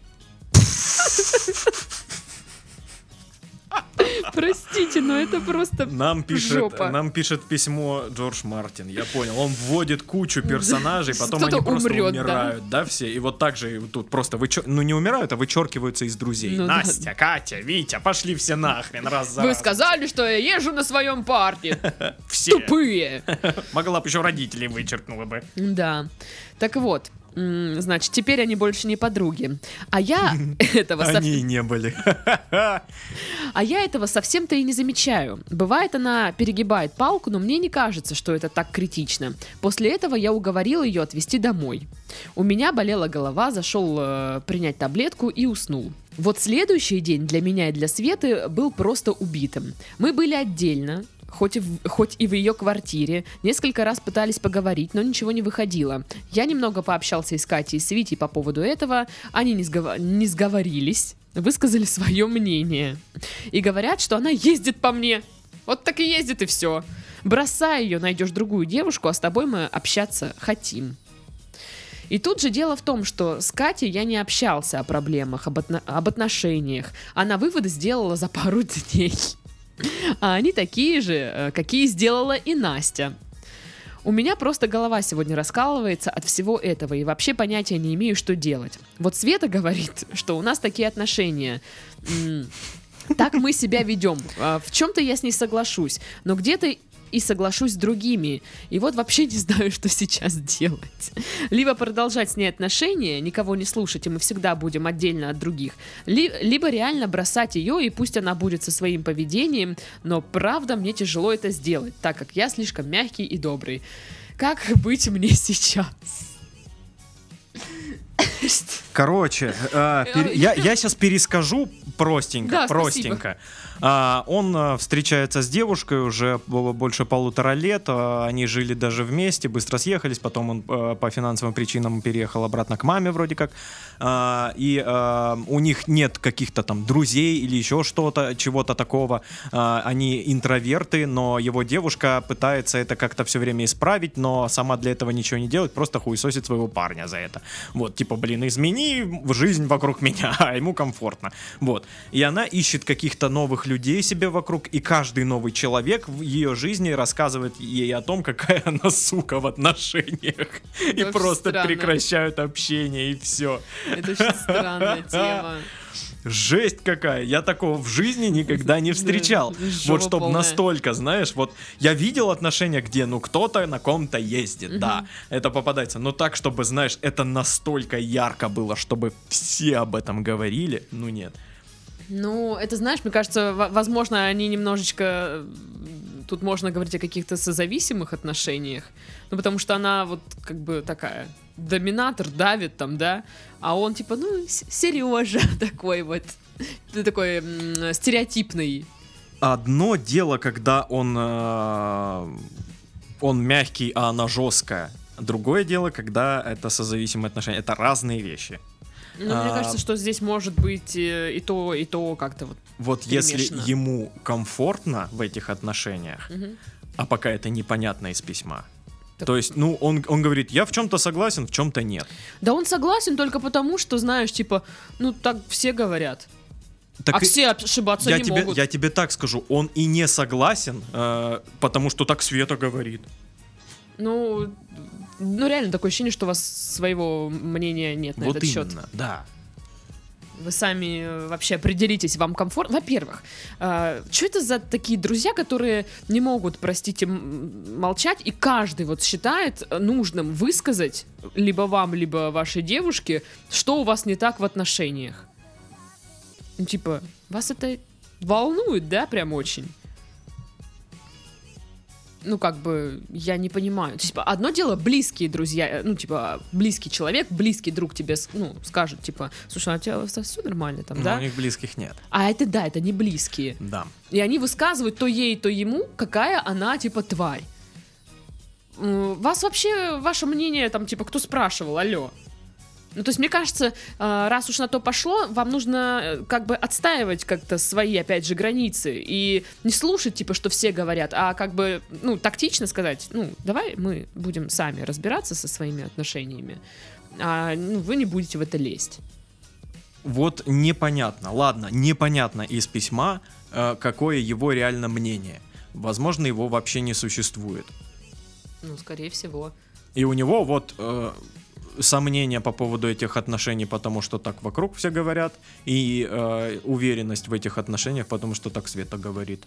S1: Простите, но это просто
S2: Нам пишет,
S1: Жопа.
S2: нам пишет письмо Джордж Мартин. Я понял. Он вводит кучу персонажей, потом они просто
S1: умрет, да.
S2: умирают, да. все. И вот так же тут просто вычер... ну не умирают, а вычеркиваются из друзей.
S1: Ну да.
S2: Настя, Катя, Витя, пошли все нахрен раз за
S1: Вы
S2: разом.
S1: сказали, что я езжу на своем парке.
S2: все.
S1: Тупые.
S2: Могла бы еще родителей вычеркнула бы.
S1: Да. Так вот, значит, теперь они больше не подруги. А я этого
S2: Они не были.
S1: А я этого совсем-то и не замечаю. Бывает, она перегибает палку, но мне не кажется, что это так критично. После этого я уговорила ее отвезти домой. У меня болела голова, зашел э, принять таблетку и уснул. Вот следующий день для меня и для Светы был просто убитым. Мы были отдельно, хоть и, в, хоть и в ее квартире. Несколько раз пытались поговорить, но ничего не выходило. Я немного пообщался и с Катей, и с Витей по поводу этого. Они не, сгова- не сговорились, высказали свое мнение. И говорят, что она ездит по мне. Вот так и ездит, и все. Бросай ее, найдешь другую девушку, а с тобой мы общаться хотим. И тут же дело в том, что с Катей я не общался о проблемах, об, отно- об отношениях. Она выводы сделала за пару дней. А они такие же, э, какие сделала и Настя. У меня просто голова сегодня раскалывается от всего этого и вообще понятия не имею, что делать. Вот Света говорит, что у нас такие отношения. Так мы себя ведем. А, В чем-то я с ней соглашусь, но где-то и соглашусь с другими. И вот вообще не знаю, что сейчас делать. Либо продолжать с ней отношения, никого не слушать, и мы всегда будем отдельно от других. Ли- либо реально бросать ее, и пусть она будет со своим поведением, но правда мне тяжело это сделать, так как я слишком мягкий и добрый. Как быть мне сейчас?
S2: Короче, э, пер- я, я сейчас перескажу простенько,
S1: Да,
S2: простенько. А, он э, встречается с девушкой уже бо- больше полутора лет. а, Они жили даже вместе, быстро съехались. Потом он э, по финансовым причинам переехал обратно к маме вроде как. А, и э, у них нет каких-то там друзей или еще что-то, чего-то такого. А, они интроверты, но его девушка пытается это как-то все время исправить, но сама для этого ничего не делает, просто хуесосит своего парня за это. Вот, типа, блин, измени в жизнь вокруг меня, а ему комфортно. Вот. И она ищет каких-то новых людей себе вокруг, и каждый новый человек в ее жизни рассказывает ей о том, какая она сука в отношениях. И
S1: Очень
S2: просто
S1: странно.
S2: прекращают общение, и все.
S1: Это очень странная тема.
S2: Жесть какая! Я такого в жизни никогда не встречал. Вот чтобы настолько, знаешь, вот я видел отношения, где ну кто-то на ком-то ездит, да, это попадается. Но так, чтобы, знаешь, это настолько ярко было, чтобы все об этом говорили, ну нет.
S1: Ну, это знаешь, мне кажется, во- возможно, они немножечко... э, Тут можно говорить о каких-то созависимых отношениях. Ну, потому что она вот как бы такая доминатор, давит там, да? А он типа, ну, Сережа такой вот. Такой стереотипный.
S2: Одно дело, когда он э, он мягкий, а она жесткая. Другое дело, когда это созависимые отношения. Это разные вещи.
S1: Ну, мне
S2: А.
S1: кажется, что здесь может быть э, и то, и то как-то вот.
S2: Вот если ему комфортно в этих отношениях,
S1: Мгм.
S2: а пока это непонятно из письма.
S1: Так-
S2: То есть, ну, он, он говорит, я в чем-то согласен, в чем-то нет.
S1: Да он согласен только потому, что, знаешь, типа, ну, так все говорят.
S2: Так
S1: а
S2: и-
S1: все ошибаться
S2: я,
S1: не
S2: тебе,
S1: могут.
S2: я тебе так скажу, он и не согласен, э, потому что так Света говорит.
S1: Ну, ну, реально такое ощущение, что у вас своего мнения нет на
S2: вот
S1: этот
S2: именно,
S1: счет.
S2: да.
S1: Вы сами э, вообще определитесь, вам комфортно. Во-первых, что это за такие друзья, которые не могут, простите, молчать, и каждый вот считает э, нужным высказать либо вам, либо вашей девушке, что у вас не так в отношениях. Ну, типа, вас это волнует, да, прям очень? Ну, как бы, я не понимаю. Типа, одно дело близкие друзья, э, ну, типа, близкий человек, близкий друг тебе, ну, скажет, типа, слушай, а у тебя все нормально там,
S2: Но
S1: да?
S2: у них близких нет.
S1: А это, да, это не близкие.
S2: Да.
S1: И они высказывают то ей, то ему, какая она, типа, тварь. Вас вообще, ваше мнение, там, типа, кто спрашивал, алло? Ну, то есть, мне кажется, э, раз уж на то пошло, вам нужно э, как бы отстаивать как-то свои, опять же, границы и не слушать, типа, что все говорят, а как бы, ну, тактично сказать, ну, давай мы будем сами разбираться со своими отношениями, а ну, вы не будете в это лезть.
S2: вот непонятно, ладно, непонятно из письма, э, какое его реально мнение. Возможно, его вообще не существует.
S1: Ну, скорее всего.
S2: И у него вот э, сомнения по поводу этих отношений, потому что так вокруг все говорят, и э, уверенность в этих отношениях, потому что так Света говорит.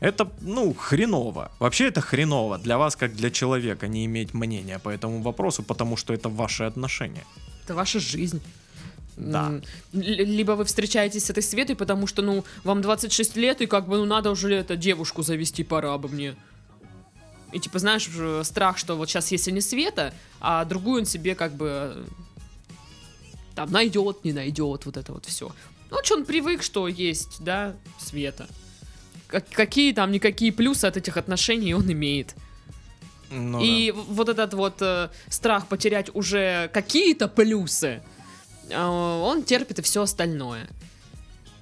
S2: Это, ну, хреново. Вообще это хреново для вас, как для человека, не иметь мнения по этому вопросу, потому что это ваши отношения.
S1: Это ваша жизнь.
S2: Да.
S1: Либо вы встречаетесь с этой Светой, потому что, ну, вам 26 лет, и как бы, ну, надо уже это, девушку завести, пора бы мне. И, типа, знаешь, страх, что вот сейчас если не Света, а другую он себе как бы э, там найдет, не найдет, вот это вот все. Ну, что он привык, что есть, да, Света. Как- какие там, никакие плюсы от этих отношений он имеет.
S2: Ну
S1: И в- вот этот вот э, страх потерять уже какие-то плюсы, э, он терпит и все остальное.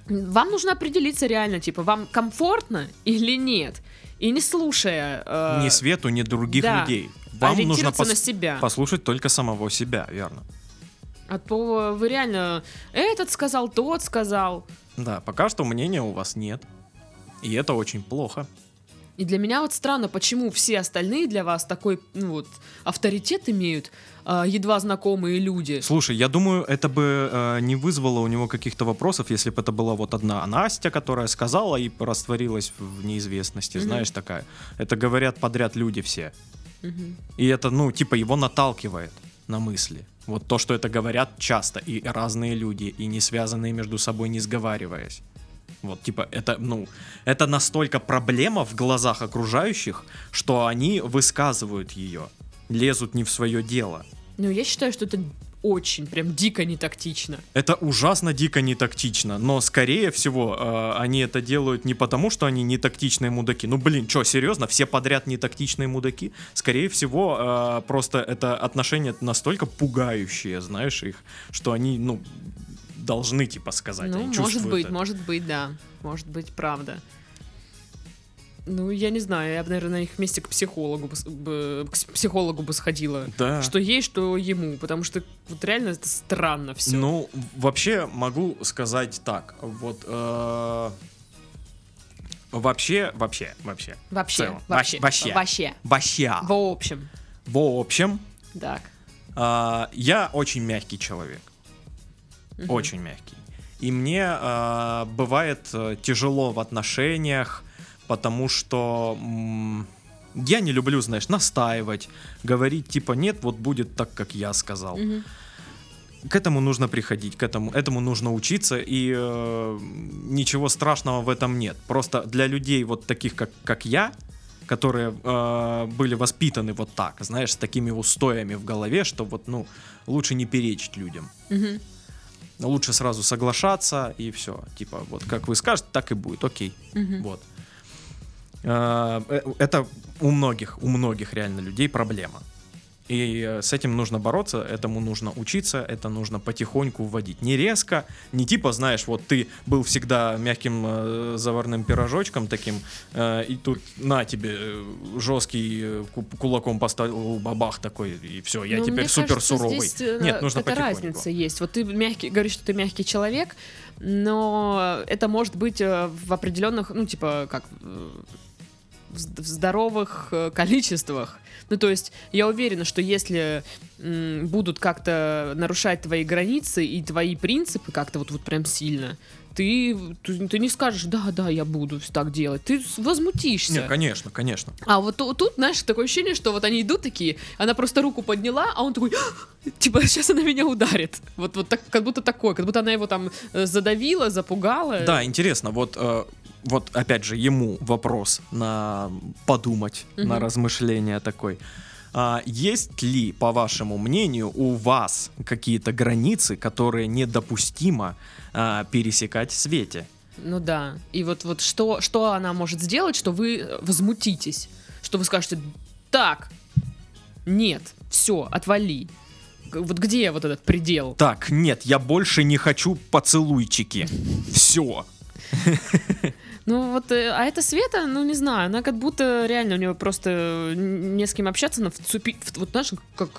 S1: Вам нужно определиться реально, типа, вам комфортно или нет. И не слушая... э.
S2: Ни Свету, ни других
S1: да.
S2: людей. Вам нужно пос-
S1: на себя.
S2: послушать только самого себя, верно?
S1: А то вы реально этот сказал, тот сказал.
S2: Да, пока что мнения у вас нет. И это очень плохо.
S1: И для меня вот странно, почему все остальные для вас такой ну, вот, авторитет имеют, а, едва знакомые люди.
S2: Слушай, я думаю, это бы э, не вызвало у него каких-то вопросов, если бы это была вот одна Настя, которая сказала и растворилась в неизвестности,
S1: Мгм.
S2: знаешь, такая. Это говорят подряд люди все.
S1: Мгм.
S2: И это, ну, типа, его наталкивает на мысли. Вот то, что это говорят часто и разные люди, и не связанные между собой, не сговариваясь. Вот, типа, это, ну, это настолько проблема в глазах окружающих, что они высказывают ее, лезут не в свое дело.
S1: Ну, я считаю, что это очень, прям дико не тактично.
S2: Это ужасно дико не тактично, но скорее всего э, они это делают не потому, что они не тактичные мудаки. Ну блин, что, серьезно, все подряд не тактичные мудаки? Скорее всего, э, просто это отношения настолько пугающие, знаешь, их, что они, ну, должны типа сказать.
S1: ну,
S2: они
S1: может быть,
S2: это.
S1: может быть, да. Может быть, правда. Ну, я не знаю, я бы, наверное, на их месте к психологу бы, к психологу бы сходила.
S2: Да.
S1: Что ей, что ему, потому что вот реально это странно все.
S2: Ну, вообще могу сказать так. Вот э, вообще, вообще, вообще.
S1: вообще,
S2: целом.
S1: вообще,
S2: Вообще.
S1: вообще.
S2: Вообще.
S1: В общем,
S2: В общем,
S1: так.
S2: А, я очень мягкий человек.
S1: Мгм.
S2: Очень мягкий. И мне а, бывает э, тяжело в отношениях, потому что я не люблю, знаешь, настаивать, говорить типа нет, вот будет так, как я сказал.
S1: Мгм.
S2: К этому нужно приходить, к этому, этому нужно учиться, и э, ничего страшного в этом нет. Просто для людей вот таких, как, как я, которые э, были воспитаны вот так, знаешь, с такими устоями в голове, что вот, ну, лучше не перечить людям.
S1: Мгм.
S2: Лучше сразу соглашаться и все. Типа, вот как вы скажете, так и будет, окей.
S1: Мгм.
S2: Вот. Э, Это у многих, у многих реально людей проблема. И э, с этим нужно бороться, этому нужно учиться, это нужно потихоньку вводить. Не резко, не типа, знаешь, вот ты был всегда мягким э, заварным пирожочком таким, э, и тут на тебе э, жесткий ку- кулаком поставил бабах такой, и все, я
S1: Ну,
S2: теперь супер
S1: кажется,
S2: суровый.
S1: здесь,
S2: Нет, нужно
S1: это
S2: потихоньку.
S1: разница есть. Вот ты мягкий, говоришь, что ты мягкий человек, но это может быть в определенных, ну, типа, как в здоровых э, количествах. Ну, то есть, я уверена, что если м, будут как-то нарушать твои границы и твои принципы как-то вот, вот прям сильно, ты, ты, ты не скажешь, да, да, я буду так делать. Ты возмутишься.
S2: Не, конечно, конечно.
S1: А вот ту- тут, знаешь, такое ощущение, что вот они идут такие, она просто руку подняла, а он такой, типа, сейчас она меня ударит. Вот, вот так, как будто такое, как будто она его там э, задавила, запугала.
S2: Да, интересно, вот, э, вот опять же ему вопрос на подумать, на
S1: Мгм.
S2: размышление такой. А, есть ли, по вашему мнению, у вас какие-то границы, которые недопустимо а, пересекать в свете?
S1: Ну да. И вот, вот что, что она может сделать, что вы э, возмутитесь? Что вы скажете, так, нет, все, отвали. Вот где вот этот предел?
S2: Так, нет, я больше не хочу поцелуйчики. Все.
S1: Ну вот, э, а эта Света, ну не знаю, она как будто реально у нее просто н- не с кем общаться, она вцепи... вот знаешь, как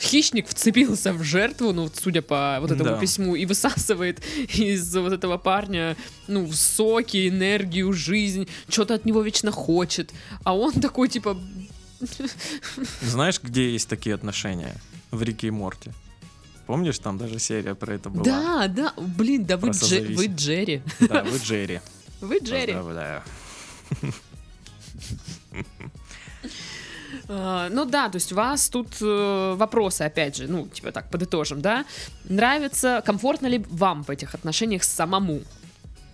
S1: хищник вцепился в жертву, ну вот судя по вот этому
S2: Да.
S1: письму, и высасывает из вот этого парня, ну, соки, энергию, жизнь, что-то от него вечно хочет. А он такой, типа,
S2: Знаешь, где есть такие отношения? В Рике и Морте. Помнишь, там даже серия про это была?
S1: да, да, блин, да вы, Дже- вы Джерри.
S2: Да, вы Джерри.
S1: Вы Джерри.
S2: Поздравляю.
S1: А, Ну да, то есть у вас тут э, вопросы, опять же, ну, типа так, подытожим, да? Нравится, комфортно ли вам в этих отношениях самому?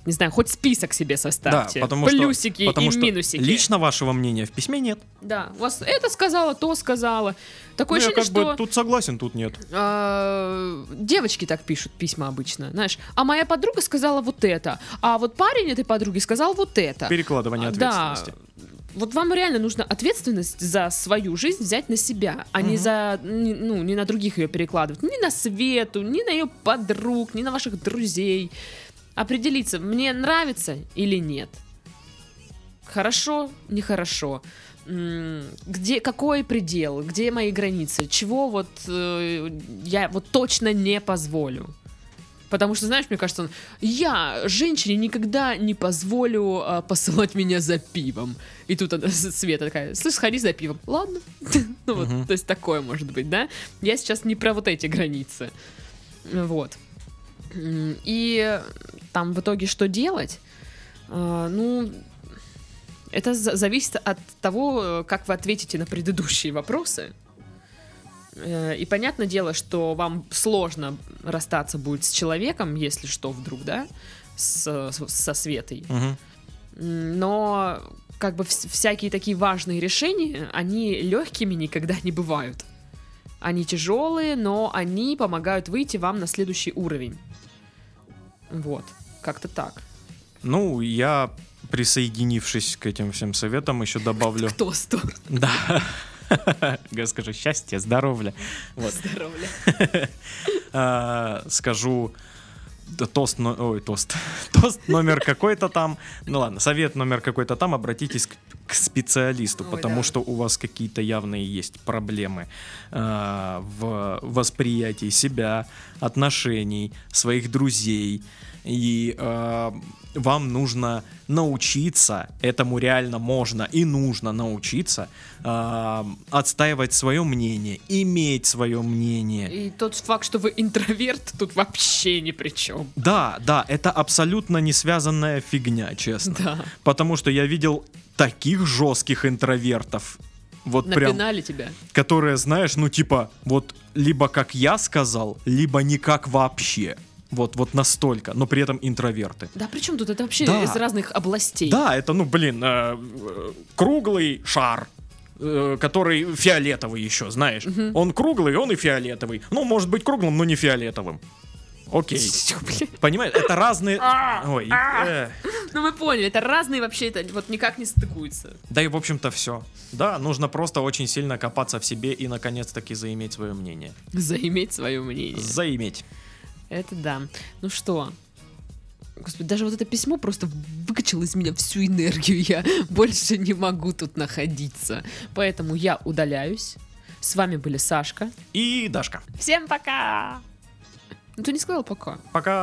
S1: Не знаю, хоть список себе составьте.
S2: Да, потому что-
S1: Плюсики
S2: Потому
S1: и
S2: что
S1: минусики.
S2: лично вашего мнения в письме нет.
S1: Да, у вас это сказала, то сказала. Такое
S2: Ну, я
S1: ощущение,
S2: как
S1: что
S2: бы тут согласен, тут нет.
S1: а, девочки так пишут письма обычно, знаешь. А моя подруга сказала вот это, а вот парень этой подруги сказал вот это.
S2: Перекладывание
S1: А, Да.
S2: ответственности.
S1: Вот вам реально нужно ответственность за свою жизнь взять на себя, а не
S2: Мгм.
S1: за, не- ну, не на других ее перекладывать. Ни на Свету, ни на ее подруг, ни на ваших друзей. Определиться, мне нравится или нет. Хорошо, нехорошо. Где, какой предел, где мои границы, чего вот э, я вот точно не позволю. Потому что, знаешь, мне кажется, он, я женщине никогда не позволю а, посылать меня за пивом. И тут она, Света такая, слышь, сходи за пивом. Ладно. Ну вот, то есть такое может быть, да? Я сейчас не про вот эти границы. Вот. И там в итоге что делать? А, Ну, это за- зависит от того, э, как вы ответите на предыдущие вопросы. Э, И понятное дело, что вам сложно расстаться будет с человеком, если что, вдруг, да, с, со Светой. М, Но как бы вс- всякие такие важные решения, они легкими никогда не бывают. Они тяжелые, но они помогают выйти вам на следующий уровень. Вот, как-то так.
S2: Ну, я, присоединившись к этим всем советам, еще добавлю...
S1: К тосту.
S2: Да. Я скажу счастье, здоровья. Вот.
S1: Здоровья.
S2: А, Скажу тост, но- ой, тост, тост номер какой-то там, ну ладно, совет номер какой-то там, обратитесь к, к специалисту,
S1: Ой,
S2: потому
S1: да.
S2: что у вас какие-то явные есть проблемы а, в восприятии себя, отношений, своих друзей, и а, вам нужно научиться, этому реально можно и нужно научиться а, отстаивать свое мнение, иметь свое мнение,
S1: И тот факт, что вы интроверт, тут вообще ни при чем.
S2: Да, да, это абсолютно не связанная фигня, честно.
S1: Да.
S2: Потому что я видел таких жестких интровертов. Вот прям,
S1: Напинали тебя.
S2: которые, знаешь, ну типа, вот либо как я сказал, либо никак вообще. Вот, вот настолько, но при этом интроверты.
S1: Да, при чем тут это вообще
S2: Да.
S1: из разных областей?
S2: Да, это, ну, блин, э, круглый шар, э, который фиолетовый еще, знаешь. Он круглый, он и фиолетовый. Ну, может быть круглым, но не фиолетовым. Окей. Понимаешь, это разные... Ой, э.
S1: Ну мы поняли, это разные вообще, это вот никак не стыкуются.
S2: Да и, в общем-то, все. Да, нужно просто очень сильно копаться в себе и, наконец-таки, заиметь свое мнение.
S1: Заиметь свое мнение.
S2: Заиметь.
S1: Это да. Ну что? Господи, даже вот это письмо просто выкачало из меня всю энергию. Я больше не могу тут находиться. Поэтому я удаляюсь. С вами были Сашка.
S2: И Дашка.
S1: Всем пока! Ну ты не сказал пока.
S2: Пока.